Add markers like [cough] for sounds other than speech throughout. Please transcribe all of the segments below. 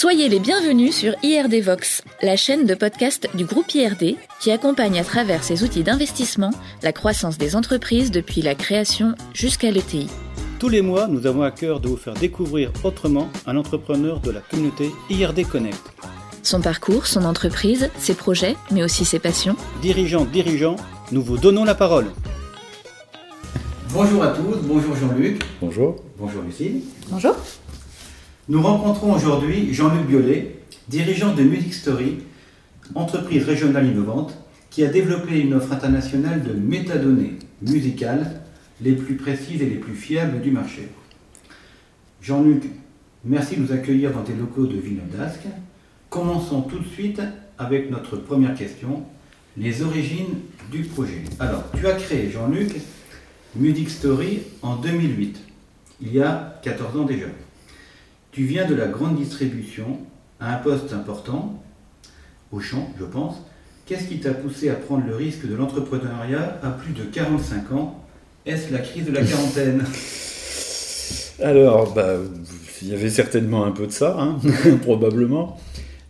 Soyez les bienvenus sur IRD Vox, la chaîne de podcast du groupe IRD qui accompagne à travers ses outils d'investissement la croissance des entreprises depuis la création jusqu'à l'ETI. Tous les mois, nous avons à cœur de vous faire découvrir autrement un entrepreneur de la communauté IRD Connect. Son parcours, son entreprise, ses projets, mais aussi ses passions. Dirigeants, dirigeants, nous vous donnons la parole. Bonjour à tous, bonjour Jean-Luc. Bonjour. Bonjour Lucie. Bonjour. Nous rencontrons aujourd'hui Jean-Luc Biolay, dirigeant de Music Story, entreprise régionale innovante, qui a développé une offre internationale de métadonnées musicales les plus précises et les plus fiables du marché. Jean-Luc, merci de nous accueillir dans tes locaux de Villeneuve d'Ascq. Commençons tout de suite avec notre première question, les origines du projet. Alors, tu as créé, Jean-Luc, Music Story en 2008, il y a 14 ans déjà. Tu viens de la grande distribution à un poste important, au champ, je pense. Qu'est-ce qui t'a poussé à prendre le risque de l'entrepreneuriat à plus de 45 ans? Est-ce la crise de la quarantaine? [laughs] Alors, bah, il y avait certainement un peu de ça, hein, [laughs] probablement.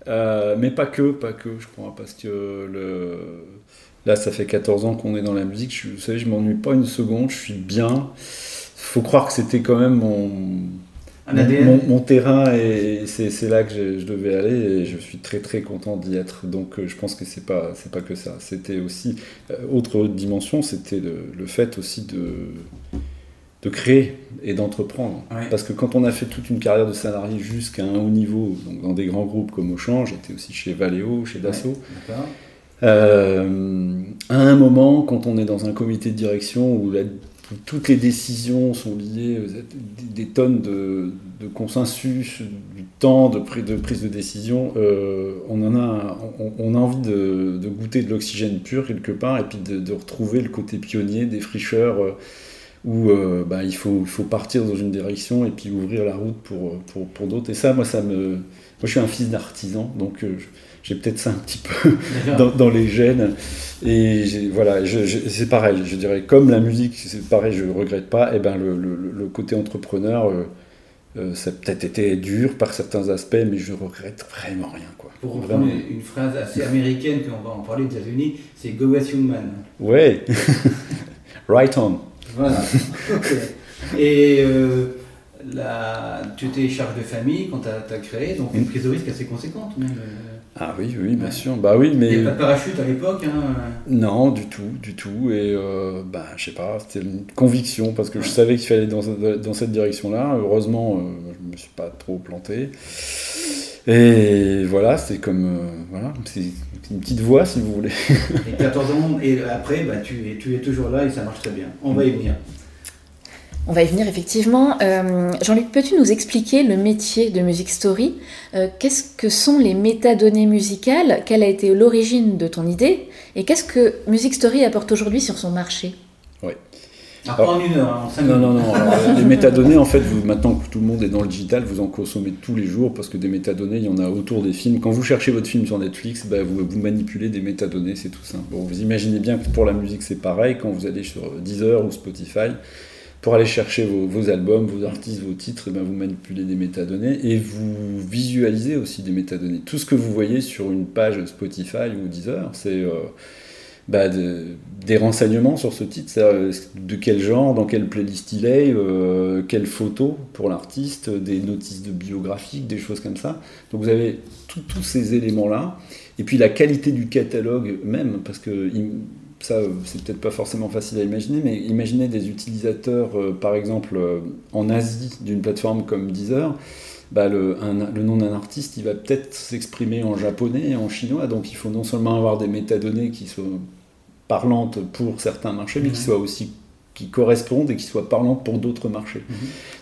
Euh, mais pas que, pas que, je crois, parce que là, ça fait 14 ans qu'on est dans la musique. Je, vous savez, je m'ennuie pas une seconde, je suis bien. Faut croire que c'était quand même mon, mon, mon, terrain et c'est là que je, je, devais aller et je suis très très content d'y être. Donc euh, je pense que c'est pas c'est pas que ça. C'était aussi euh, autre dimension, c'était le, le, fait aussi de de créer et d'entreprendre. Ouais. Parce que quand on a fait toute une carrière de salarié jusqu'à un haut niveau, donc dans des grands groupes comme Auchan, j'étais aussi chez Valeo, chez Dassault. Ouais, euh, à un moment, quand on est dans un comité de direction où la toutes les décisions sont liées à des tonnes de, consensus, du temps de, prise de, décision. Euh, on, en a, on, a envie de, goûter de l'oxygène pur quelque part et puis de, retrouver le côté pionnier, des fricheurs euh, où euh, bah, il, faut, il faut partir dans une direction et puis ouvrir la route pour, pour, pour d'autres. Et ça, moi, ça me. Moi, je suis un fils d'artisan, donc j'ai peut-être ça un petit peu [laughs] dans, dans, les gènes. Et voilà, c'est pareil, je dirais, comme la musique, c'est pareil, je ne regrette pas, et ben le, le, le côté entrepreneur, euh, euh, ça a peut-être été dur par certains aspects, mais je regrette vraiment rien. Quoi. Pour reprendre vraiment. une phrase assez américaine, qu'on va en parler aux États-Unis, c'est Go as young man. Ouais, [laughs] right on. Voilà, [laughs] okay. Et euh, la, tu étais charge de famille quand tu as, créé, donc une prise de risque assez conséquente même. Ah oui, oui, bien ouais. sûr. Bah oui, mais. Il n'y a pas de parachute à l'époque hein. Non, du tout, du tout. Et euh, bah, je sais pas, c'était une conviction parce que ouais. je savais qu'il fallait dans, dans cette direction-là. Heureusement, euh, je me suis pas trop planté. Et voilà, c'est comme. Euh, voilà, c'est une petite voix si vous voulez. et 14 ans, et après, bah, tu, es, tu es toujours là et ça marche très bien. On va y venir. On va y venir effectivement. Euh, Jean-Luc, peux-tu nous expliquer le métier de Music Story? Euh, Qu'est-ce que sont les métadonnées musicales? Quelle a été l'origine de ton idée? Et qu'est-ce que Music Story apporte aujourd'hui sur son marché? Oui. Ah, en une heure, en cinq non, minutes. non, non, Alors, les métadonnées, en fait, vous, maintenant que tout le monde est dans le digital, vous en consommez tous les jours parce que des métadonnées, il y en a autour des films. Quand vous cherchez votre film sur Netflix, bah, vous, vous, manipulez des métadonnées, c'est tout simple. Bon, vous imaginez bien que pour la musique, c'est pareil. Quand vous allez sur Deezer ou Spotify, pour aller chercher vos, albums, vos artistes, vos titres, et bien vous manipulez des métadonnées et vous visualisez aussi des métadonnées. Tout ce que vous voyez sur une page Spotify ou Deezer, c'est euh, bah de, des renseignements sur ce titre, de quel genre, dans quelle playlist il est, euh, quelle photo pour l'artiste, des notices de biographiques, des choses comme ça. Donc vous avez tous ces éléments-là. Et puis la qualité du catalogue même, parce que ça, c'est peut-être pas forcément facile à imaginer, mais imaginez des utilisateurs, euh, par exemple, euh, en Asie, d'une plateforme comme Deezer, bah, le, un, le, nom d'un artiste, il va peut-être s'exprimer en japonais et en chinois, donc il faut non seulement avoir des métadonnées qui soient parlantes pour certains marchés, mais mmh. qui soient aussi qui correspondent et qui soient parlantes pour d'autres marchés. Mmh.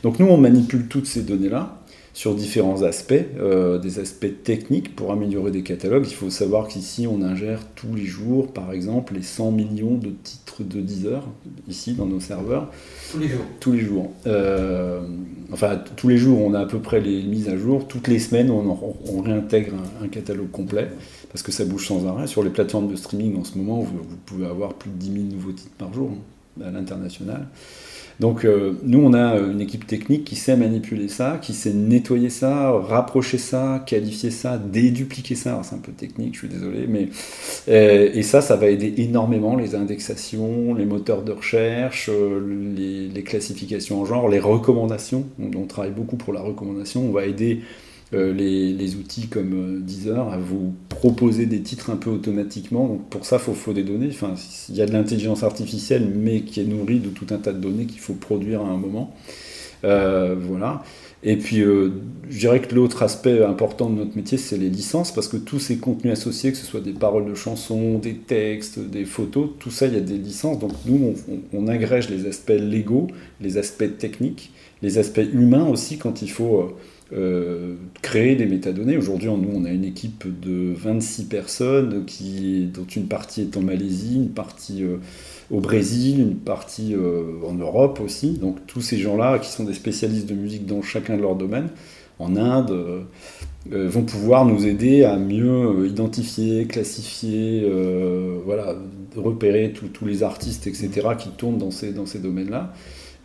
Donc nous, on manipule toutes ces données-là sur différents aspects, euh, des aspects techniques pour améliorer des catalogues. Il faut savoir qu'ici, on ingère tous les jours, par exemple, les 100 millions de titres de Deezer, ici, dans nos serveurs. Tous les jours Tous les jours. Euh, enfin, tous les jours, on a à peu près les mises à jour. Toutes les semaines, on, réintègre un, un, catalogue complet, parce que ça bouge sans arrêt. Sur les plateformes de streaming, en ce moment, vous, vous pouvez avoir plus de 10 000 nouveaux titres par jour, hein, à l'international. Donc euh, nous, on a une équipe technique qui sait manipuler ça, qui sait nettoyer ça, rapprocher ça, qualifier ça, dédupliquer ça. C'est un peu technique, je suis désolé, mais euh, et ça, ça va aider énormément les indexations, les moteurs de recherche, euh, les, classifications en genre, les recommandations. On, on travaille beaucoup pour la recommandation. On va aider euh, les, outils comme euh, Deezer à vous proposer des titres un peu automatiquement. Donc pour ça, il faut, faut, des données. Enfin, il y a de l'intelligence artificielle, mais qui est nourrie de tout un tas de données qu'il faut produire à un moment. Euh, voilà. Et puis, euh, je dirais que l'autre aspect important de notre métier, c'est les licences, parce que tous ces contenus associés, que ce soit des paroles de chansons, des textes, des photos, tout ça, il y a des licences. Donc nous, on, on, agrège les aspects légaux, les aspects techniques, les aspects humains aussi quand il faut euh, créer des métadonnées. Aujourd'hui, nous, on a une équipe de 26 personnes, dont une partie est en Malaisie, une partie euh, au Brésil, une partie euh, en Europe aussi. Donc tous ces gens-là, qui sont des spécialistes de musique dans chacun de leurs domaines, en Inde, vont pouvoir nous aider à mieux identifier, classifier, voilà, repérer tous les artistes, etc., qui tournent dans ces domaines-là.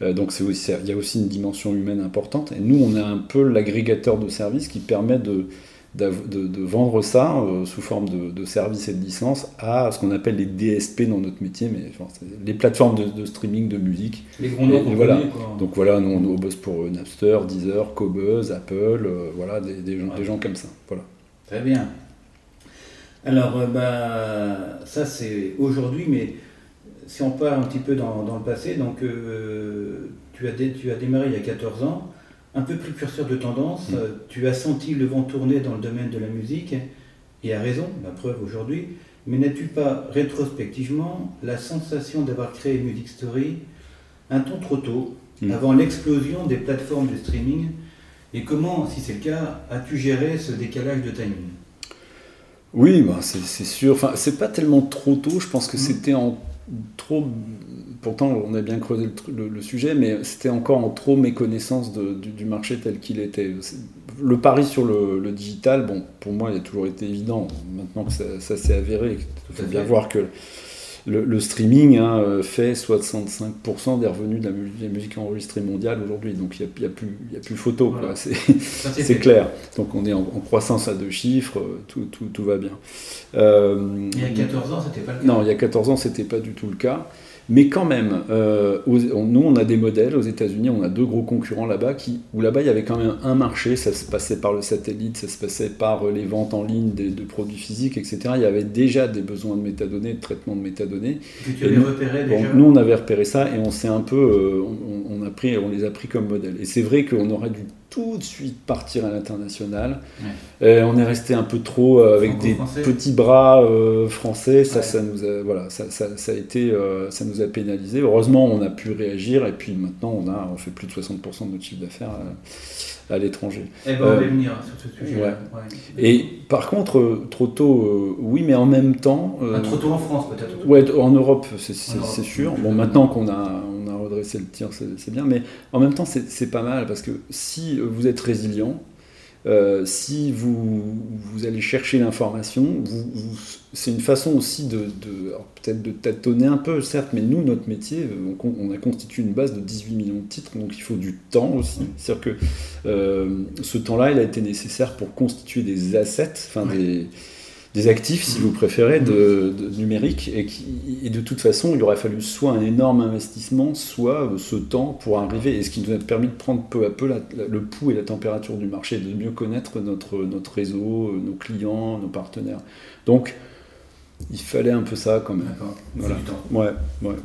Euh, donc aussi, il y a aussi une dimension humaine importante. Et nous, on est un peu l'agrégateur de services qui permet de, de, de vendre ça euh, sous forme de, de services et de licences à ce qu'on appelle les DSP dans notre métier, mais enfin, les plateformes de, streaming de musique. Les grands noms. Voilà. Quoi. Donc voilà, nous on bosse pour Napster, Deezer, Cobuzz, Apple, euh, voilà, des, des, gens, ouais. des gens comme ça. Voilà. Très bien. Alors, euh, bah, ça c'est aujourd'hui, mais si on part un petit peu dans, dans le passé, donc euh, tu, as dé, tu as démarré il y a 14 ans, un peu précurseur de tendance, mmh. tu as senti le vent tourner dans le domaine de la musique, et à raison, la preuve aujourd'hui, mais n'as-tu pas rétrospectivement la sensation d'avoir créé Music Story un ton trop tôt, mmh. avant l'explosion des plateformes de streaming Et comment, si c'est le cas, as-tu géré ce décalage de timing? Oui, bah c'est sûr. Enfin, c'est pas tellement trop tôt, je pense que mmh. c'était en trop. Pourtant, on a bien creusé le, le, le sujet, mais c'était encore en trop méconnaissance de, du, du, marché tel qu'il était. Le pari sur le, le, digital, bon, pour moi, il a toujours été évident. Maintenant que ça, ça s'est avéré, il faut bien voir que le, streaming hein, fait 65% des revenus de la, musique, de la musique enregistrée mondiale aujourd'hui. Donc il n'y a, a, plus, a plus photo, voilà. c'est [laughs] clair. Donc on est en, en, croissance à deux chiffres, tout, tout, tout va bien. Euh, il y a 14 ans, c'était pas le cas Non, il y a 14 ans, c'était pas du tout le cas. Mais quand même, euh, aux, nous, on a des modèles aux États-Unis, on a deux gros concurrents là-bas, qui, où là-bas, il y avait quand même un marché, ça se passait par le satellite, ça se passait par les ventes en ligne de, de produits physiques, etc. Il y avait déjà des besoins de métadonnées, de traitement de métadonnées. Et tu nous, repéré déjà bon, Nous, on avait repéré ça et on s'est un peu, euh, on, on, a pris, on les a pris comme modèle. Et c'est vrai qu'on aurait dû tout de suite partir à l'international. Ouais. On est resté un peu trop euh, avec des petits bras euh, français. Ça, ouais. ça nous a, voilà, ça, ça, ça a été, euh, ça nous a pénalisé. Heureusement, on a pu réagir et puis maintenant, on a, on fait plus de 60% de notre chiffre d'affaires à, à l'étranger. Et ben, on va venir sur ce sujet. Ouais. Et par contre, trop tôt, oui, mais en même temps. Ah, trop tôt en France, peut-être. Ouais, en Europe, c'est sûr. Bon, maintenant qu'on a, redressé le tir, c'est bien, mais en même temps, c'est pas mal parce que si vous êtes résilient, euh, si vous, vous, allez chercher l'information, c'est une façon aussi de, de peut-être de tâtonner un peu, certes, mais nous, notre métier, on, on, a constitué une base de 18 millions de titres, donc il faut du temps aussi. C'est-à-dire que euh, ce temps-là, il a été nécessaire pour constituer des assets, enfin des des actifs, si vous préférez, de, de numérique, et, qui, et, de toute façon, il aurait fallu soit un énorme investissement, soit ce temps pour arriver, et ce qui nous a permis de prendre peu à peu la, la, le pouls et la température du marché, de mieux connaître notre, notre réseau, nos clients, nos partenaires. Donc, il fallait un peu ça quand même. Voilà. Ouais, ouais.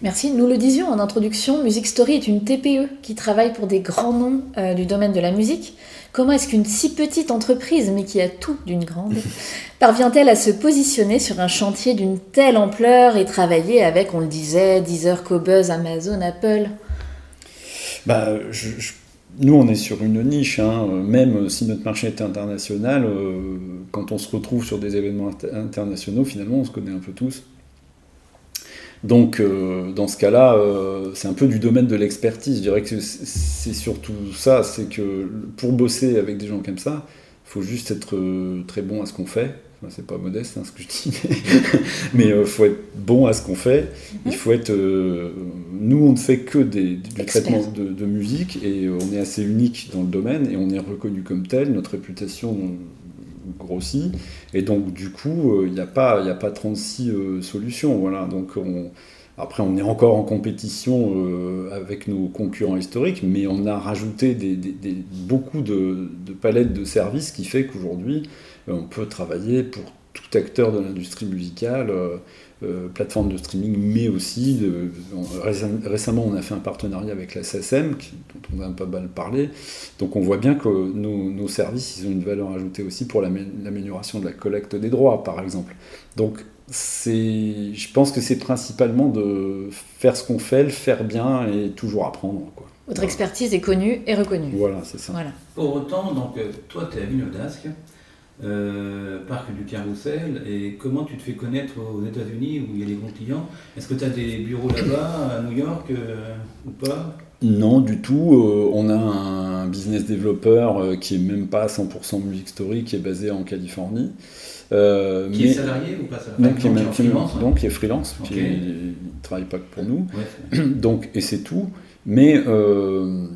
Merci. Nous le disions en introduction, Music Story est une TPE qui travaille pour des grands noms euh, du domaine de la musique. Comment est-ce qu'une si petite entreprise, mais qui a tout d'une grande, [laughs] parvient-elle à se positionner sur un chantier d'une telle ampleur et travailler avec, on le disait, Deezer, Cobuzz, Amazon, Apple? Bah, je, je, Nous, on est sur une niche, hein. même si notre marché est international, euh, quand on se retrouve sur des événements internationaux, finalement, on se connaît un peu tous. Donc, euh, dans ce cas-là, euh, c'est un peu du domaine de l'expertise. Je dirais que c'est surtout ça, c'est que pour bosser avec des gens comme ça, il faut juste être euh, très bon à ce qu'on fait. c'est pas modeste hein, ce que je dis, mais [laughs] il faut être bon à ce qu'on fait. Il faut être. nous, on ne fait que des, du traitement de, de, musique et on est assez unique dans le domaine et on est reconnu comme tel. Notre réputation grossit et donc du coup, il n'y a pas, il a pas 36 solutions. Voilà, donc on après, on est encore en compétition euh, avec nos concurrents historiques, mais on a rajouté beaucoup de, palettes de services qui fait qu'aujourd'hui, euh, on peut travailler pour tout acteur de l'industrie musicale, euh, plateforme de streaming, mais aussi, récemment, on a fait un partenariat avec la SSM, dont on a pas mal parlé. Donc on voit bien que nos, nos services, ils ont une valeur ajoutée aussi pour l'amélioration de la collecte des droits, par exemple. Donc c'est, je pense que c'est principalement de faire ce qu'on fait, le faire bien et toujours apprendre. Quoi. Votre expertise est connue et reconnue. Voilà, c'est ça. Voilà. Pour autant, donc, euh, toi, tu es à Vinodasque, euh, parc du Carrousel, et comment tu te fais connaître aux États-Unis où il y a des bons clients? Est-ce que tu as des bureaux là-bas, à New York, euh, ou pas? Non, du tout. on a un business développeur qui est même pas 100% musique story, qui est basé en Californie. Euh, qui est salarié ou pas salarié? Donc, qui, est, freelance, donc, qui est freelance, qui ne travaille pas que pour nous. donc, et c'est tout. Mais euh,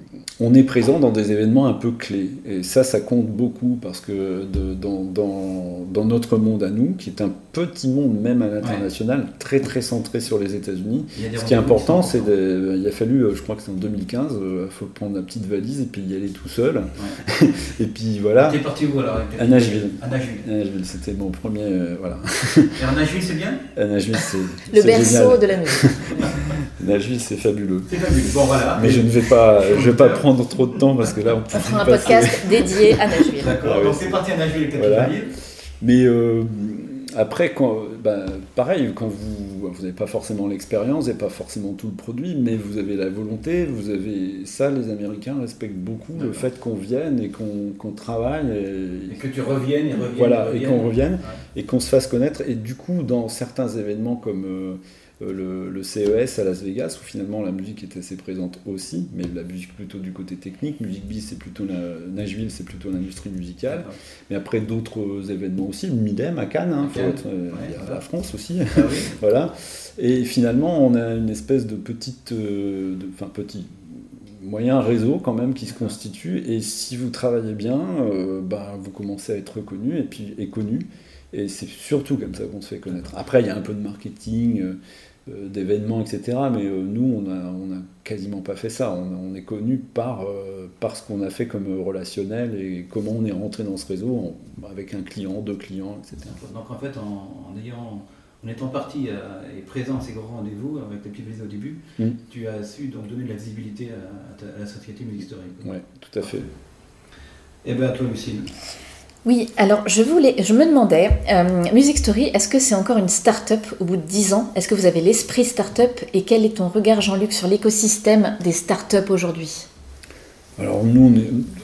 on est présent dans des événements un peu clés. Et ça, ça compte beaucoup parce que dans, dans, notre monde à nous, qui est un petit monde même à l'international, très très centré sur les États-Unis, ce qui est important, c'est il a fallu, euh, je crois que c'est en 2015, il euh, faut prendre la petite valise et puis y aller tout seul. [laughs] et puis voilà. T'es parti où alors À Nashville. À Nashville. c'était mon premier. voilà. Et à Nashville, c'est bien? À Nashville, c'est. Le berceau de la musique. [laughs] Nashville, c'est fabuleux. C'est fabuleux. Bon, voilà. Mais je ne vais pas, je vais pas prendre trop de temps parce que là, on, on fera un podcast dédié à Nashville. D'accord. Ah Donc c'est parti à Nashville, voilà. Mais euh, après, quand, bah, pareil, quand vous, vous n'avez pas forcément l'expérience et pas forcément tout le produit, mais vous avez la volonté, vous avez ça, les Américains respectent beaucoup le fait qu'on vienne et qu'on travaille et, et, que tu reviennes et reviennes. Voilà, et, qu'on revienne et qu'on se fasse connaître. Et du coup, dans certains événements comme euh, euh, le, CES à Las Vegas, où finalement la musique est assez présente aussi, mais la musique plutôt du côté technique. Musique Biz, c'est plutôt la, Nashville, c'est plutôt l'industrie musicale. Mais après d'autres événements aussi, Midem à Cannes, hein, euh, il y a la France aussi. Ah [laughs] voilà. Et finalement, on a une espèce de petite, euh, enfin petit, moyen réseau quand même qui se constitue. Et si vous travaillez bien, bah, vous commencez à être reconnu et puis et connu. Et c'est surtout comme ça qu'on se fait connaître. Après, il y a un peu de marketing, euh, d'événements, etc. Mais euh, nous, on n'a on a quasiment pas fait ça. On, est connu par, euh, par ce qu'on a fait comme relationnel et comment on est rentré dans ce réseau avec un client, deux clients, etc. Donc en fait, en, ayant, en étant parti et présent à ces grands rendez-vous, avec les petits au début, mm. tu as su donc donner de la visibilité à, la société musique historique. Oui, tout à fait. Et eh bien à toi, Lucille. Oui, alors je, voulais, je me demandais, euh, Music Story, est-ce que c'est encore une start-up au bout de 10 ans? Est-ce que vous avez l'esprit start-up? Et quel est ton regard, Jean-Luc, sur l'écosystème des start-up aujourd'hui? Alors nous,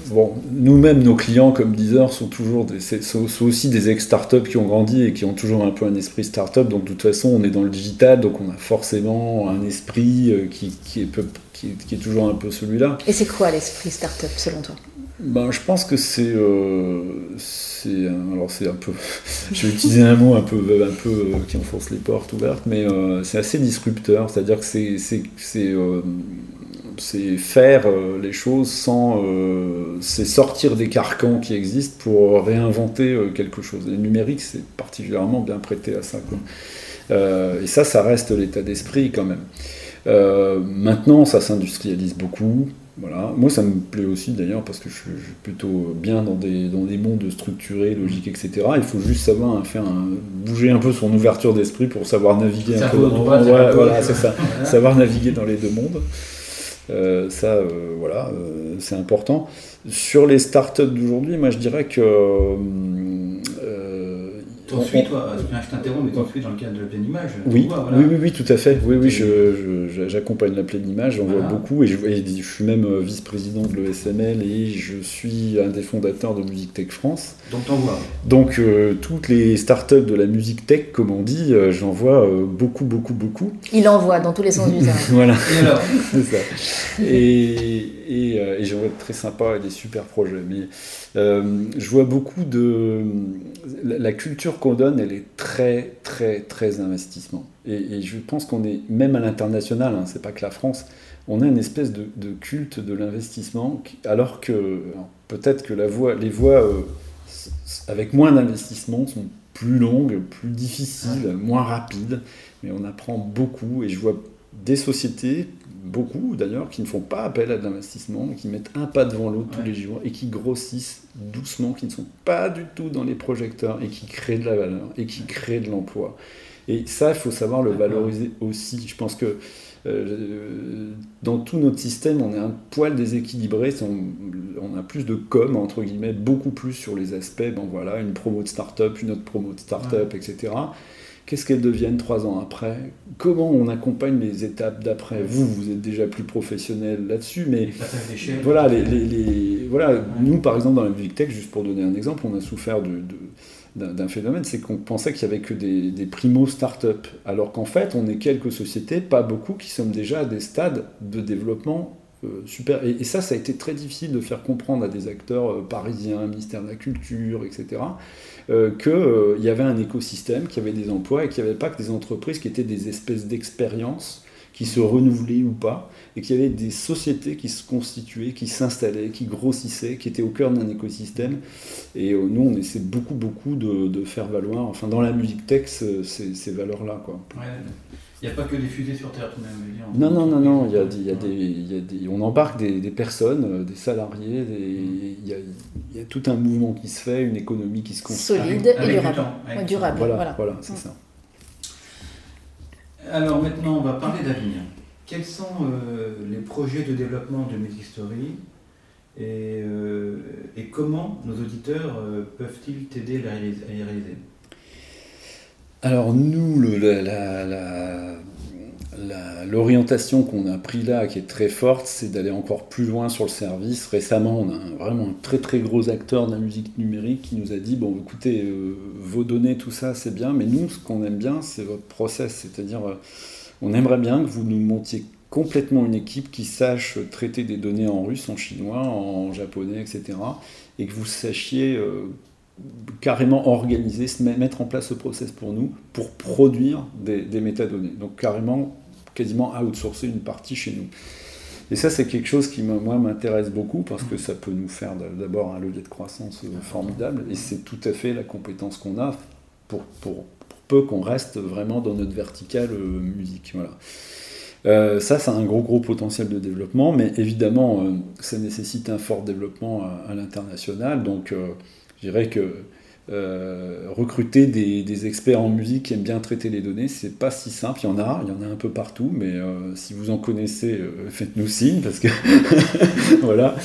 bon, nous-mêmes, nos clients comme Deezer sont toujours des, sont, aussi des ex-startups qui ont grandi et qui ont toujours un peu un esprit start-up. Donc de toute façon, on est dans le digital, donc on a forcément un esprit euh, qui, qui, est, qui, qui est toujours un peu celui-là. Et c'est quoi l'esprit start-up selon toi? Ben, je pense que c'est, euh, alors c'est un peu, [laughs] je vais utiliser un mot un peu, un peu euh, qui enfonce les portes ouvertes, mais euh, c'est assez disrupteur, c'est-à-dire que c'est, c'est faire les choses sans, c'est sortir des carcans qui existent pour réinventer quelque chose. Le numérique, c'est particulièrement bien prêté à ça. et ça, ça reste l'état d'esprit quand même. maintenant, ça s'industrialise beaucoup. Voilà. Moi, ça me plaît aussi d'ailleurs parce que je suis plutôt bien dans des, dans des mondes structurés, logiques, etc. Il faut juste savoir faire bouger un peu son ouverture d'esprit pour savoir naviguer un peu. voilà, c'est ça. [laughs] savoir naviguer dans les deux mondes. Euh, ça, euh, voilà, euh, c'est important. Sur les startups d'aujourd'hui, moi, je dirais que T'ensuite, toi, je t'interromps, mais t'ensuite dans le cadre de la pleine image. Oui, oui, oui, oui, tout à fait. Oui, oui, j'accompagne la pleine image, j'en vois beaucoup, et je, suis même euh, vice-président de l'ESML et je suis un des fondateurs de Musique Tech France. Donc t'en vois. Donc euh, toutes les startups de la musique tech, comme on dit, euh, j'en vois beaucoup, beaucoup, beaucoup. Il en voit dans tous les sens du [laughs] terme. voilà. Et alors [laughs] C'est ça. Et, et j'en vois très sympa et des super projets. Mais je vois beaucoup de. La culture qu'on donne, elle est très, très, très investissement. Et, je pense qu'on est, même à l'international, hein, c'est pas que la France, on a une espèce de, culte de l'investissement, alors que peut-être que la voie, les voies avec moins d'investissement sont plus longues, plus difficiles, moins rapides, mais on apprend beaucoup et je vois des sociétés, beaucoup d'ailleurs, qui ne font pas appel à de l'investissement, qui mettent un pas devant l'autre tous les jours et qui grossissent doucement, qui ne sont pas du tout dans les projecteurs et qui créent de la valeur et qui créent de l'emploi. Et ça, il faut savoir le valoriser aussi. Je pense que euh, dans tout notre système, on est un poil déséquilibré. On, a plus de com, entre guillemets, beaucoup plus sur les aspects, bon voilà, une promo de start-up, une autre promo de start-up, etc. Qu'est-ce qu'elles deviennent trois ans après? Comment on accompagne les étapes d'après? Vous, vous êtes déjà plus professionnel là-dessus, mais voilà, les, voilà nous, par exemple, dans la musique tech, juste pour donner un exemple, on a souffert de d'un phénomène, c'est qu'on pensait qu'il n'y avait que des, des primo start-up, alors qu'en fait, on est quelques sociétés, pas beaucoup, qui sommes déjà à des stades de développement euh, super. Et, ça, ça a été très difficile de faire comprendre à des acteurs euh, parisiens, ministère de la Culture, etc., euh, qu'il y avait un écosystème, qu'il y avait des emplois et qu'il n'y avait pas que des entreprises qui étaient des espèces d'expériences qui se renouvelaient ou pas, et qu'il y avait des sociétés qui se constituaient, qui s'installaient, qui grossissaient, qui étaient au cœur d'un écosystème. Et euh, nous, on essaie beaucoup, beaucoup de, faire valoir, enfin dans la musique tech, ces, valeurs-là. Quoi. Il n'y a pas que des fusées sur Terre tout de même. Non, non, non, non. Il y a, des, il y a des, on embarque des, personnes, euh, des salariés. il, y a, il, y a, tout un mouvement qui se fait, une économie qui se construit. Solide et durable. durable. Voilà, voilà. c'est ça. Alors maintenant, on va parler d'avenir. Quels sont euh, les projets de développement de Music Story et, euh, et comment nos auditeurs euh, peuvent-ils t'aider à les réaliser? Alors nous, l'orientation qu'on a pris là, qui est très forte, c'est d'aller encore plus loin sur le service. Récemment, on a vraiment un très très gros acteur de la musique numérique qui nous a dit, bon écoutez, euh, vos données, tout ça, c'est bien, mais nous, ce qu'on aime bien, c'est votre process. C'est-à-dire, euh, on aimerait bien que vous nous montiez complètement une équipe qui sache traiter des données en russe, en chinois, en japonais, etc. Et que vous sachiez... Euh, carrément organiser, mettre en place ce process pour nous, pour produire des, métadonnées. Donc carrément quasiment outsourcer une partie chez nous. Et ça, c'est quelque chose qui, moi, m'intéresse beaucoup parce que ça peut nous faire d'abord un levier de croissance euh, formidable et c'est tout à fait la compétence qu'on a pour, peu qu'on reste vraiment dans notre verticale euh, musique. Voilà. Euh, ça, c'est un gros, gros potentiel de développement, mais évidemment, ça nécessite un fort développement à, l'international. Donc, je dirais que euh, recruter des, experts en musique qui aiment bien traiter les données, c'est pas si simple. Il y en a, il y en a un peu partout, mais euh, si vous en connaissez, euh, faites-nous signe parce que [laughs] voilà,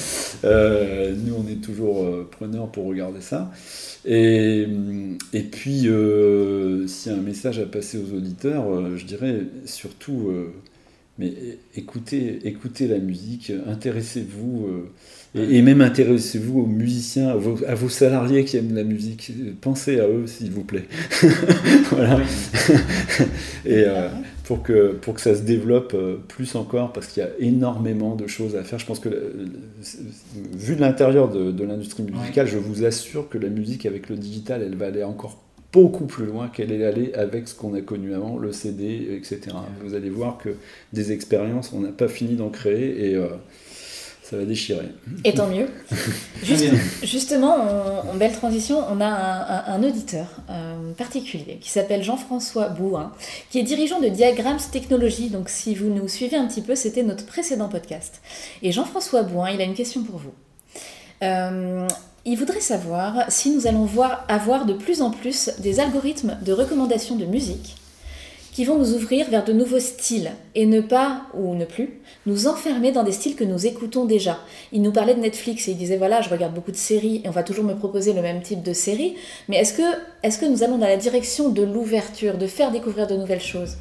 nous on est toujours preneurs pour regarder ça. Et, et puis, s'il y a un message à passer aux auditeurs, je dirais surtout, mais écoutez, écoutez la musique, intéressez-vous. Et, même intéressez-vous aux musiciens, à vos, salariés qui aiment la musique. Pensez à eux, s'il vous plaît. [laughs] voilà. [laughs] et euh, pour, que, pour que ça se développe euh, plus encore, parce qu'il y a énormément de choses à faire. Je pense que, vu de l'intérieur de, l'industrie musicale, je vous assure que la musique avec le digital, elle va aller encore beaucoup plus loin qu'elle est allée avec ce qu'on a connu avant, le CD, etc. Vous allez voir que des expériences, on n'a pas fini d'en créer. Et. Euh, ça va déchirer. Et tant mieux. [laughs] justement, en, belle transition, on a un, auditeur euh, particulier qui s'appelle Jean-François Bouin, qui est dirigeant de Diagrams Technologies. Donc, si vous nous suivez un petit peu, c'était notre précédent podcast. Et Jean-François Bouin, il a une question pour vous. Euh, il voudrait savoir si nous allons voir, avoir de plus en plus des algorithmes de recommandation de musique qui vont nous ouvrir vers de nouveaux styles et ne pas, ou ne plus, nous enfermer dans des styles que nous écoutons déjà. Il nous parlait de Netflix et il disait voilà, je regarde beaucoup de séries et on va toujours me proposer le même type de série, mais est-ce que, est que nous allons dans la direction de l'ouverture, de faire découvrir de nouvelles choses?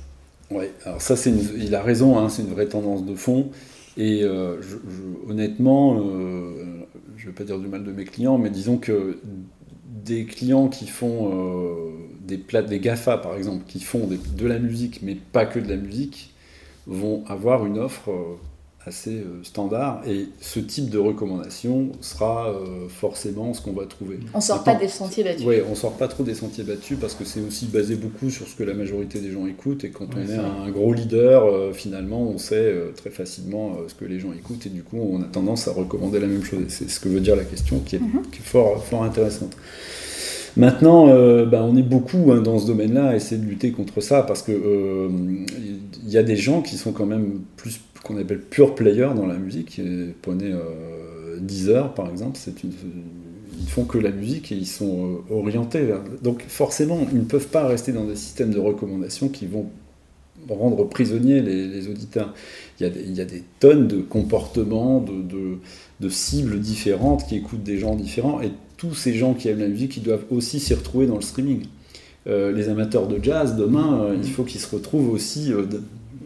Oui, alors ça, il a raison, hein, c'est une vraie tendance de fond. Et euh, honnêtement, euh, je ne vais pas dire du mal de mes clients, mais disons que des clients qui font euh, des plates, des GAFA par exemple, qui font de la musique, mais pas que de la musique, vont avoir une offre euh, assez euh, standard et ce type de recommandation sera euh, forcément ce qu'on va trouver. On sort pas des sentiers battus. Oui, on sort pas trop des sentiers battus parce que c'est aussi basé beaucoup sur ce que la majorité des gens écoutent et quand on est un, gros leader, finalement, on sait très facilement ce que les gens écoutent et du coup, on a tendance à recommander la même chose. C'est ce que veut dire la question qui est, mhm. qui est fort, fort intéressante. Maintenant, euh, bah, on est beaucoup hein, dans ce domaine-là à essayer de lutter contre ça parce que il euh, y a des gens qui sont quand même plus qu'on appelle pure player dans la musique. Prenez euh, Deezer par exemple, ils font que la musique et ils sont orientés. Donc forcément, ils ne peuvent pas rester dans des systèmes de recommandation qui vont rendre prisonniers les, auditeurs. Il y, a des, tonnes de comportements, de, de, de, cibles différentes qui écoutent des gens différents et tous ces gens qui aiment la musique, ils doivent aussi s'y retrouver dans le streaming. Euh, les amateurs de jazz, demain, euh, il faut qu'ils se retrouvent aussi, euh,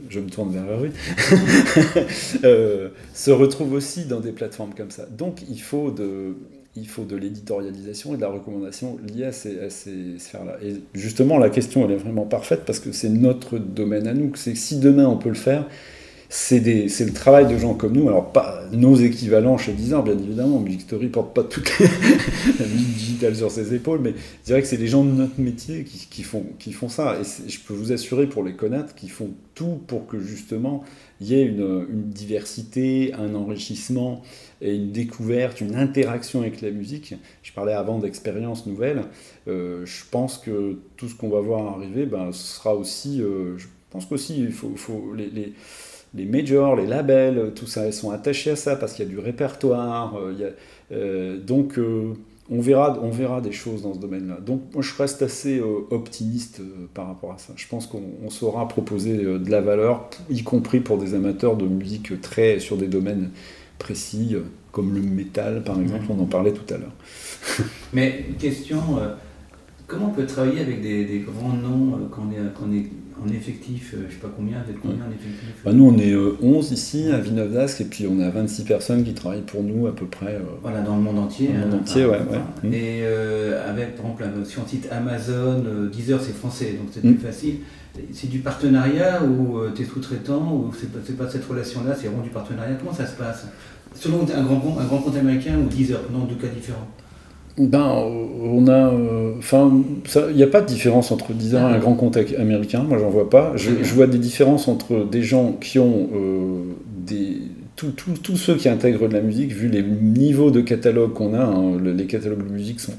je me tourne vers la [laughs] se retrouvent aussi dans des plateformes comme ça. Donc il faut de, il faut de l'éditorialisation et de la recommandation liée à ces, à ces sphères-là. Et justement, la question, elle est vraiment parfaite parce que c'est notre domaine à nous. C'est si demain on peut le faire, c'est le travail de gens comme nous, alors pas nos équivalents chez Deezer, bien évidemment, Music Story porte pas toute [laughs] la musique digitale sur ses épaules, mais je dirais que c'est les gens de notre métier qui, font, qui font ça. Et je peux vous assurer, pour les connaître, qu'ils font tout pour que justement il y ait une, diversité, un enrichissement et une découverte, une interaction avec la musique. Je parlais avant d'expériences nouvelles. Euh, je pense que tout ce qu'on va voir arriver, ben, ce sera aussi. Euh, je pense qu'aussi, il faut, les majors, les labels, tout ça, elles sont attachés à ça parce qu'il y a du répertoire. Euh, euh, donc, euh, on, verra, on verra des choses dans ce domaine-là. Donc, moi, je reste assez optimiste par rapport à ça. Je pense qu'on saura proposer de la valeur, y compris pour des amateurs de musique très sur des domaines précis, comme le métal, par exemple. On en parlait tout à l'heure. [laughs] Mais une question comment on peut travailler avec des, grands noms quand on est en effectif, euh, je ne sais pas combien, vous êtes combien en effectif bah, Nous, on est 11 euh, ici à Villeneuve d'Ascq, et puis on a 26 personnes qui travaillent pour nous à peu près. Euh, voilà, dans le monde entier. Dans le monde entier, ouais. Mmh. Et avec, par exemple, si on cite Amazon, Deezer, c'est français, donc c'est plus mmh. facile. C'est du partenariat ou tu es sous-traitant, ou c'est pas, pas cette relation-là, c'est vraiment du partenariat? Comment ça se passe? Selon un grand, un grand compte américain ou Deezer, dans deux cas différents ben, on a. Enfin, il n'y a pas de différence entre et un grand compte américain, moi j'en vois pas. Je, vois des différences entre des gens qui ont euh, des. Tous ceux qui intègrent de la musique, vu les niveaux de catalogue qu'on a, hein, les catalogues de musique sont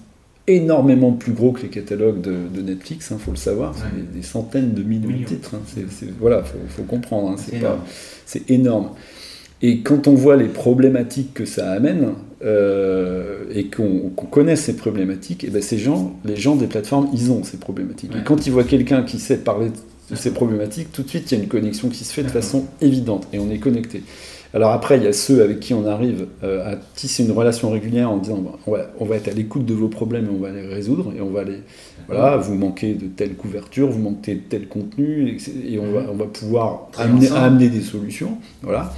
énormément plus gros que les catalogues de, Netflix, il hein, faut le savoir, c'est des, centaines de millions de titres. Hein, voilà, il faut, comprendre, c'est énorme. Et quand on voit les problématiques que ça amène, euh, et qu'on connaît ces problématiques, et ben ces gens, les gens des plateformes, ils ont ces problématiques. Et quand ils voient quelqu'un qui sait parler de ces problématiques, tout de suite, il y a une connexion qui se fait de façon évidente, et on est connecté. Alors après, il y a ceux avec qui on arrive euh, à tisser une relation régulière en disant on, va, on va être à l'écoute de vos problèmes et on va les résoudre et on va les voilà, vous manquez de telle couverture, vous manquez de tel contenu et, on, va, on va pouvoir amener, amener, des solutions. Voilà.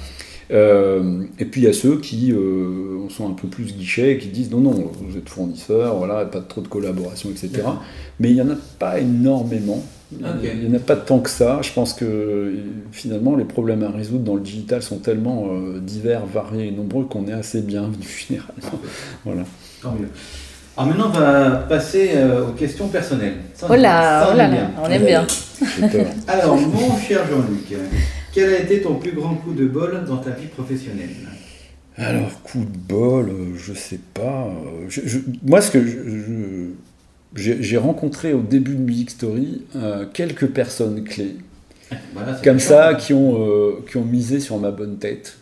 Euh, et puis il y a ceux qui euh, sont un peu plus guichets, qui disent non, non, vous êtes fournisseur, voilà, pas trop de collaboration, etc. Mais il n'y en a pas énormément. Il n'y en a pas tant que ça. Je pense que finalement, les problèmes à résoudre dans le digital sont tellement euh, divers, variés et nombreux qu'on est assez bienvenu généralement. [laughs] voilà. Tant mieux. Alors maintenant, on va passer aux questions personnelles. oh là, oh là, on aime bien. Alors, mon cher Jean-Luc, quel a été ton plus grand coup de bol dans ta vie professionnelle Alors, coup de bol, euh, je sais pas. Euh, moi, ce que j'ai rencontré au début de Music Story euh, quelques personnes clés, [laughs] comme ça, qui ont, qui ont misé sur ma bonne tête.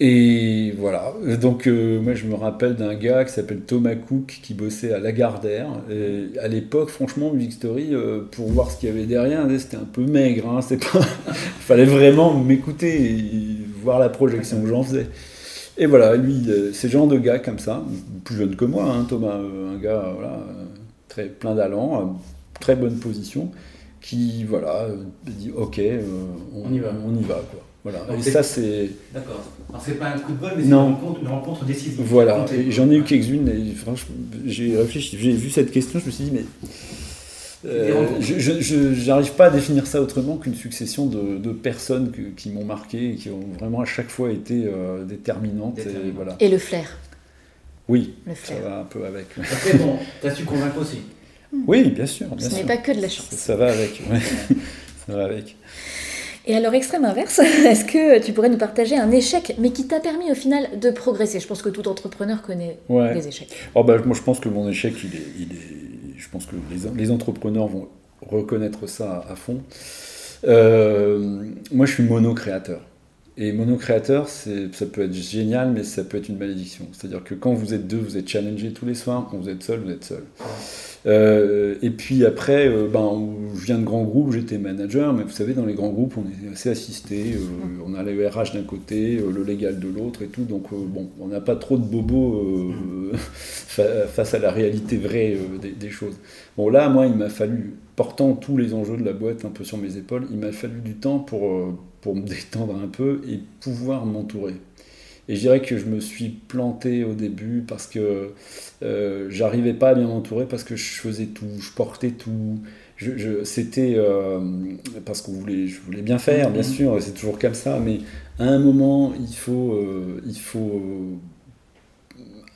Et voilà, donc euh, moi je me rappelle d'un gars qui s'appelle Thomas Cook qui bossait à Lagardère. Et à l'époque, franchement, Music Story, euh, pour voir ce qu'il y avait derrière, c'était un peu maigre. Hein, pas... [laughs] Fallait vraiment m'écouter et voir la projection que j'en faisais. Et voilà, lui, euh, c'est genre de gars comme ça, plus jeune que moi, hein, Thomas, un gars voilà, très plein d'allant, très bonne position, qui voilà, dit ok, on, y va. On y va quoi. Voilà. et ça, c'est. D'accord. Alors, c'est pas un coup de bol, mais c'est une rencontre, une rencontre décisive. Voilà. J'en ai eu quelques-unes, et franchement, j'ai réfléchi, j'ai vu cette question, je me suis dit, mais. Euh, je n'arrive pas à définir ça autrement qu'une succession de, personnes qui m'ont marqué et qui ont vraiment à chaque fois été euh, déterminantes. Et, voilà. et, le flair. Oui, le flair. ça va un peu avec. Après, bon, tu as su convaincre aussi. Oui, bien sûr. Bien Ce n'est pas que de la chance. Ça, va avec. [laughs] ça va avec. Et alors, extrême inverse, [laughs] est-ce que tu pourrais nous partager un échec, mais qui t'a permis au final de progresser? Je pense que tout entrepreneur connaît des échecs. Oh bah, moi, je pense que mon échec, il est, il est je pense que les, les, entrepreneurs vont reconnaître ça à, fond. Euh, moi, je suis monocréateur. Et monocréateur, ça peut être génial, mais ça peut être une malédiction. C'est-à-dire que quand vous êtes deux, vous êtes challengé tous les soirs. Quand vous êtes seul, vous êtes seul. Euh, et puis après, euh, ben, je viens de grands groupes, j'étais manager, mais vous savez, dans les grands groupes, on est assez assisté. Euh, on a le RH d'un côté, le légal de l'autre et tout. Donc, bon, on n'a pas trop de bobos [laughs] face à la réalité vraie des, choses. Bon, là, moi, il m'a fallu, portant tous les enjeux de la boîte un peu sur mes épaules, il m'a fallu du temps pour, pour me [laughs] détendre un peu et pouvoir m'entourer. Et je dirais que je me suis planté au début parce que euh, j'arrivais pas à bien m'entourer parce que je faisais tout, je portais tout. Je, C'était euh, parce qu'on voulait, je voulais bien faire, bien mhm. sûr, c'est toujours comme ça, mais à un moment, il faut, euh, il faut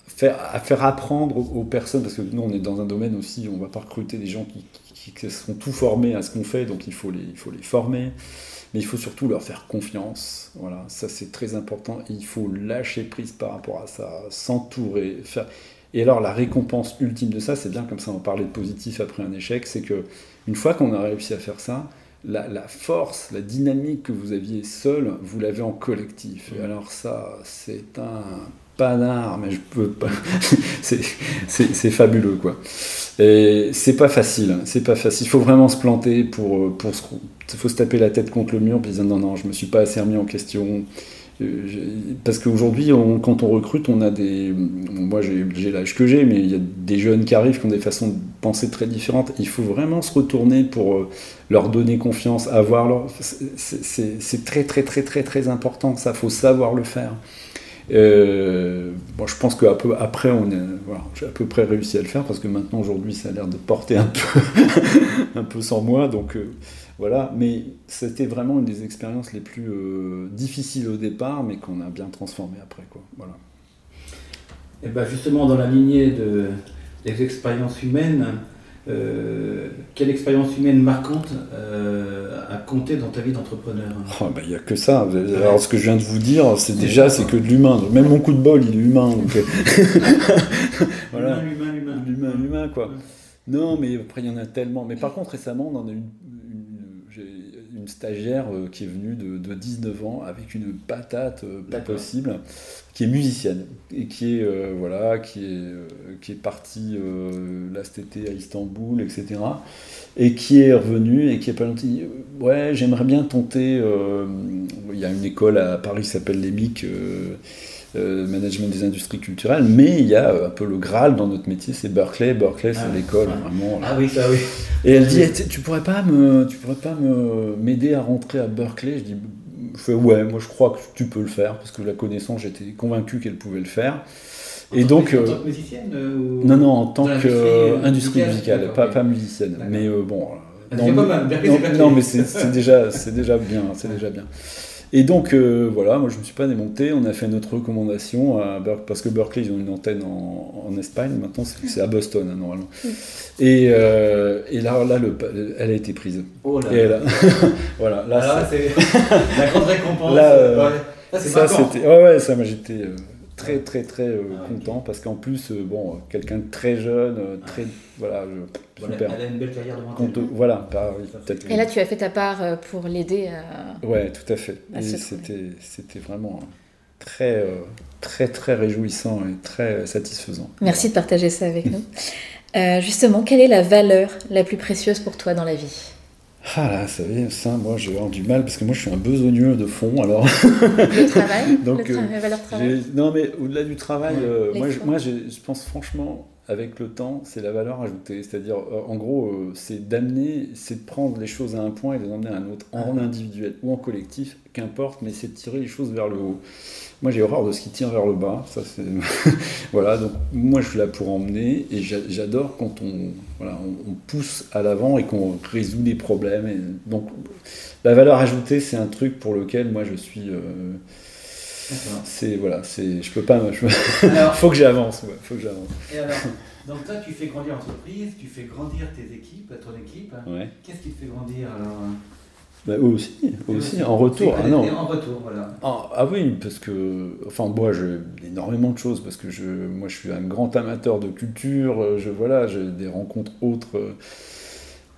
faire, faire apprendre aux personnes, parce que nous, on est dans un domaine aussi, on va pas recruter des gens qui, qui, qui sont tout formés à ce qu'on fait, donc il faut les, il faut les former mais il faut surtout leur faire confiance. Voilà, ça c'est très important. il faut lâcher prise par rapport à ça, s'entourer, faire. Et alors la récompense ultime de ça, c'est bien comme ça on parlait de positif après un échec, c'est que une fois qu'on a réussi à faire ça, la, force, la dynamique que vous aviez seul, vous l'avez en collectif. Et alors ça, c'est un panard, mais je peux pas. [laughs] c'est fabuleux, quoi. Et c'est pas facile, c'est pas facile. Il faut vraiment se planter pour, pour se, faut se taper la tête contre le mur, puis dire non, non, je me suis pas assez remis en question. Euh, parce qu'aujourd'hui, quand on recrute, on a des. Moi, j'ai l'âge que j'ai, mais il y a des jeunes qui arrivent qui ont des façons de penser très différentes. Il faut vraiment se retourner pour euh, leur donner confiance, avoir leur. C'est très, très, très, très, très important. Ça, faut savoir le faire. Euh, je pense on voilà, j'ai à peu près réussi à le faire parce que maintenant, aujourd'hui, ça a l'air de porter un peu, [laughs] un peu sans moi. Donc euh, voilà, mais c'était vraiment une des expériences les plus euh, difficiles au départ, mais qu'on a bien transformé après. Quoi. Voilà. Et ben justement, dans la lignée de, des expériences humaines, euh, quelle expérience humaine marquante euh, a compté dans ta vie d'entrepreneur? Oh, bah, Il n'y a que ça. Alors, ce que je viens de vous dire, c'est déjà c'est que de l'humain. Même mon coup de bol, il est humain. Euh, [laughs] voilà. L'humain, l'humain. L'humain, l'humain, quoi. Non, mais après, il y en a tellement. Mais par contre, récemment, on en a eu une stagiaire euh, qui est venue de, 19 ans avec une patate euh, pas possible, qui est musicienne et qui est euh, voilà, qui est qui est partie là cet été à Istanbul, etc. Et qui est revenue et qui est pas dit ouais j'aimerais bien tenter. Il y a une école à Paris qui s'appelle l'EMIC euh, management des industries culturelles, mais il y a un peu le Graal dans notre métier, c'est Berkeley. Berkeley, c'est ah, l'école, vraiment. Ah oui, ça oui. Et elle dit, tu pourrais pas me, tu pourrais pas me m'aider à rentrer à Berkeley? Je dis, je fais, ouais, moi je crois que tu peux le faire, parce que la connaissance, j'étais convaincu qu'elle pouvait le faire. et donc, en tant que musicienne euh, Non, non, en tant qu'industrie musicale, pas, pas musicienne. Mais bon. Non, non, mais c'est déjà, c'est déjà bien, c'est déjà bien. Et donc, euh, voilà, moi je ne me suis pas démonté. On a fait notre recommandation à parce que Berkeley, ils ont une antenne en, Espagne. Maintenant, c'est à Boston, hein, normalement. Et, euh, et, là, là le, elle a été prise. Oh là et là. [laughs] voilà, là, ah, c'est [laughs] la grande récompense. Là, euh, ça, c'était. Ouais, ouais, ça, moi j'étais très très très euh, ah, content parce qu'en plus euh, bon quelqu'un de très jeune euh, très voilà super. elle a une belle carrière devant voilà et là tu as fait ta part pour l'aider à ouais tout à fait. c'était c'était vraiment très très très réjouissant et très satisfaisant. Merci de partager ça avec [laughs] nous. Justement quelle est la valeur la plus précieuse pour toi dans la vie? Ah là, ça, ça moi j'ai du mal parce que moi je suis un besogneux de fond alors. Le travail [laughs] Donc, le euh, travail. Non mais au-delà du travail, euh, moi, je, moi je, pense franchement, avec le temps, c'est la valeur ajoutée. C'est-à-dire, euh, en gros, euh, c'est d'amener, c'est de prendre les choses à un point et de les emmener à un autre, en individuel ou en collectif, qu'importe, mais c'est de tirer les choses vers le haut. Moi, j'ai horreur de ce qui tire vers le bas. Ça, c'est [laughs] voilà. Donc, moi, je suis là pour emmener, et j'adore quand on, voilà, on, pousse à l'avant et qu'on résout des problèmes. Et donc, la valeur ajoutée, c'est un truc pour lequel moi, je suis. Euh, c'est voilà, c'est je peux pas, je [laughs] faut que j'avance, ouais, faut que j'avance. Et alors, donc toi tu fais grandir l'entreprise, tu fais grandir tes équipes, ton équipe. Ouais. Qu'est-ce qui te fait grandir alors bah, aussi, aussi, en retour. Ah, non. En retour, voilà. Ah, ah, oui, parce que, enfin, moi, j'ai énormément de choses, parce que je, moi, je suis un grand amateur de culture, je, voilà, j'ai des rencontres autres euh,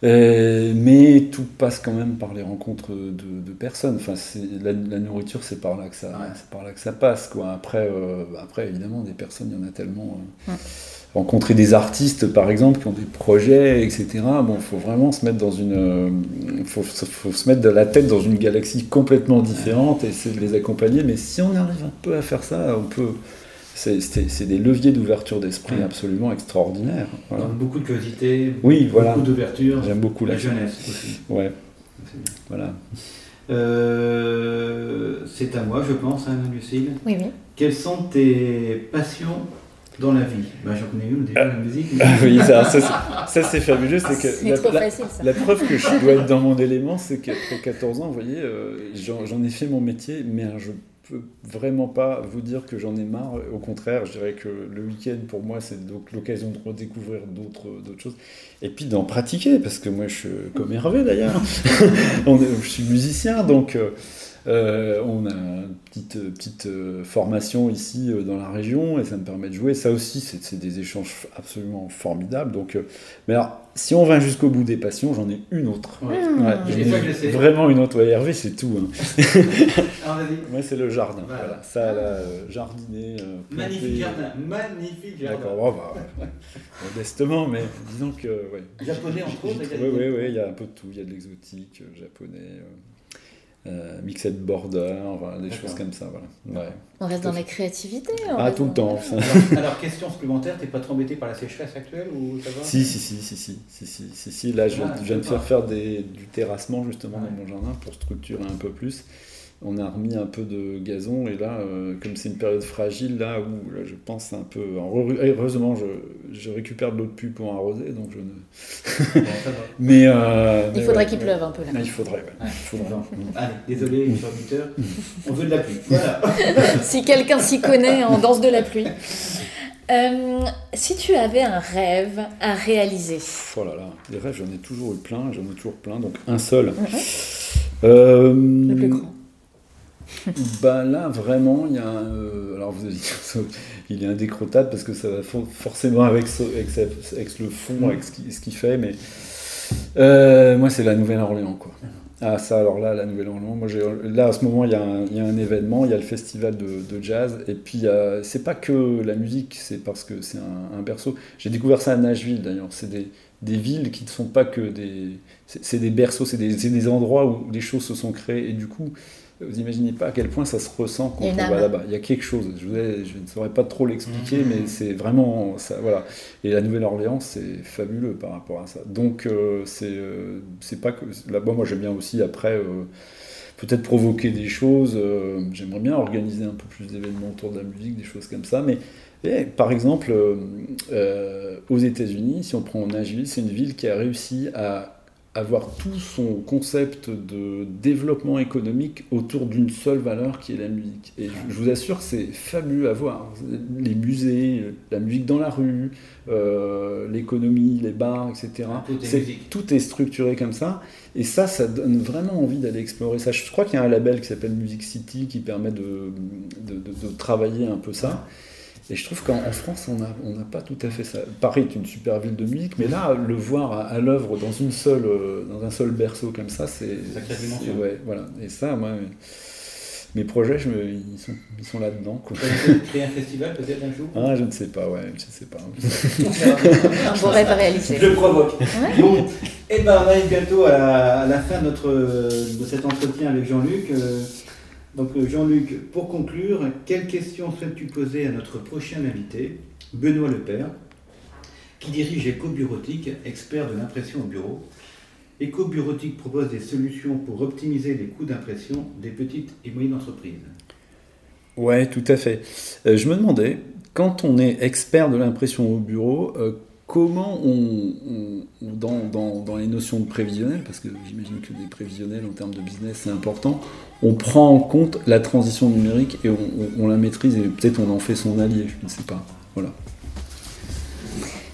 mais tout passe quand même par les rencontres de, personnes. Enfin, la, la, nourriture, c'est par là que ça, par là que ça passe. Quoi. Après, euh, après, évidemment, des personnes, il y en a tellement. Euh, rencontrer des artistes, par exemple, qui ont des projets, etc. Bon, il faut vraiment se mettre dans une, faut, faut, se mettre de la tête dans une galaxie complètement différente et essayer de les accompagner. Mais si on arrive un peu à faire ça, on peut c'est des leviers d'ouverture d'esprit absolument extraordinaires. beaucoup de curiosité, oui, beaucoup d'ouverture. J'aime beaucoup la, jeunesse aussi. Ouais. Voilà. Euh, c'est à moi, je pense, hein, Lucille. Oui, oui. Quelles sont tes passions dans la vie? Ben, J'en connais une déjà, la musique. Ah [laughs] oui, ça, ça c'est fabuleux. C'est que la, la, preuve que je dois être dans mon élément, c'est qu'après 14 ans, vous voyez, euh, j'en ai fait mon métier, mais je vraiment pas vous dire que j'en ai marre. Au contraire, je dirais que le week-end, pour moi, c'est donc l'occasion de redécouvrir d'autres choses. Et puis d'en pratiquer, parce que moi, je suis comme Hervé d'ailleurs. [laughs] je suis musicien, donc euh, euh, on a une petite, petite euh, formation ici dans la région et ça me permet de jouer. Ça aussi, c'est des échanges absolument formidables. Donc, mais alors, si on va jusqu'au bout des passions, j'en ai une autre. vraiment une autre. Hervé, c'est tout. Hein. [laughs] Moi, c'est le jardin. Voilà. Ça, là, jardiner. magnifique jardin. Magnifique jardin. D'accord, bah, modestement, mais disons que. Japonais, entre autres. Oui, oui, oui, il y a un peu de tout. Il y a de l'exotique, japonais euh, mixed border, des choses comme ça. Voilà. Ouais. On reste dans la créativité. Ah, tout le temps. [laughs] Alors, question supplémentaire, t'es pas trop embêté par la sécheresse actuelle ou ça va? Si, si, si, si, si, si, si, si, Là, je, ah, viens de faire faire des, du terrassement justement dans mon jardin pour structurer un peu plus on a remis un peu de gazon et là, euh, comme c'est une période fragile, là où je pense un peu. Heureusement, je, récupère de l'eau de pluie pour arroser, donc je ne. [laughs] mais, euh, il faudrait qu'il pleuve un peu là. il faudrait, Allez, désolé, les auditeurs, on veut de la pluie. Voilà. [laughs] si quelqu'un s'y connaît en danse de la pluie. Euh, si tu avais un rêve à réaliser. Oh là là, les rêves, j'en ai toujours eu plein, j'en ai toujours plein, donc un seul. le plus grand [laughs] bah là, vraiment, il y a un, euh, alors vous [laughs] il est indécrottable parce que ça va forcément avec, avec, le fond, avec ce qu'il fait, mais euh, moi, c'est la Nouvelle-Orléans, quoi. Ah, ça, alors là, la Nouvelle-Orléans, là, à ce moment, il y, a un, y, a un événement, il y a le festival de, jazz, et puis c'est pas que la musique, c'est parce que c'est un, berceau. J'ai découvert ça à Nashville, d'ailleurs. C'est des, villes qui ne sont pas que des. C'est des berceaux, c'est des, des endroits où les choses se sont créées, et du coup, vous imaginez pas à quel point ça se ressent quand on va là-bas. Il y a quelque chose. Je, je ne saurais pas trop l'expliquer, mhm. mais c'est vraiment ça. Voilà. Et la Nouvelle-Orléans, c'est fabuleux par rapport à ça. Donc euh, c'est euh, c'est pas que là-bas. Moi, j'aime bien aussi après. Euh, peut-être provoquer des choses. J'aimerais bien organiser un peu plus d'événements autour de la musique, des choses comme ça. Mais et, par exemple, aux États-Unis, si on prend Nashville, c'est une ville qui a réussi à avoir tout son concept de développement économique autour d'une seule valeur qui est la musique. Et je, vous assure, c'est fabuleux à voir. Les musées, la musique dans la rue, euh, l'économie, les bars, etc. Tout est, structuré comme ça. Et ça, ça donne vraiment envie d'aller explorer ça. Je crois qu'il y a un label qui s'appelle Music City qui permet de, de travailler un peu ça. Et je trouve qu'en France, on n'a on pas tout à fait ça. Paris est une super ville de musique, mais là, le voir à, l'œuvre dans, une seule, euh, dans un seul berceau comme ça, c'est. Ouais, voilà. Et ça, moi, mes projets, je me, ils sont, ils sont là-dedans. Créer un festival peut-être un jour Ah, je ne sais pas, ouais, je ne sais pas. un beau rêve à réaliser. Je le provoque. Bon, et eh ben, on arrive bientôt à la, fin de, notre, de cet entretien avec Jean-Luc. Euh, donc euh, Jean-Luc, pour conclure, quelle question souhaites-tu poser à notre prochain invité, Benoît Lepère qui dirige EcoBureautique, expert de l'impression au bureau? EcoBureautique propose des solutions pour optimiser les coûts d'impression des petites et moyennes entreprises. Ouais, tout à fait. Euh, je me demandais, quand on est expert de l'impression au bureau, euh, comment on, dans, les notions de prévisionnel, parce que j'imagine que des prévisionnels en termes de business c'est important, on prend en compte la transition numérique et on, la maîtrise et peut-être on en fait son allié, je ne sais pas. Voilà.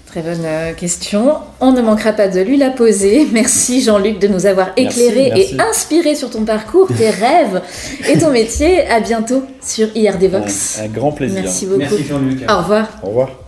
Très bonne euh, question. On ne manquera pas de lui la poser. [laughs] Merci Jean-Luc de nous avoir éclairé et inspiré sur ton parcours, tes [laughs] rêves et ton métier. À bientôt sur IRD Vox. Un, un grand plaisir. Merci beaucoup. Merci Jean-Luc. Au revoir. Au revoir.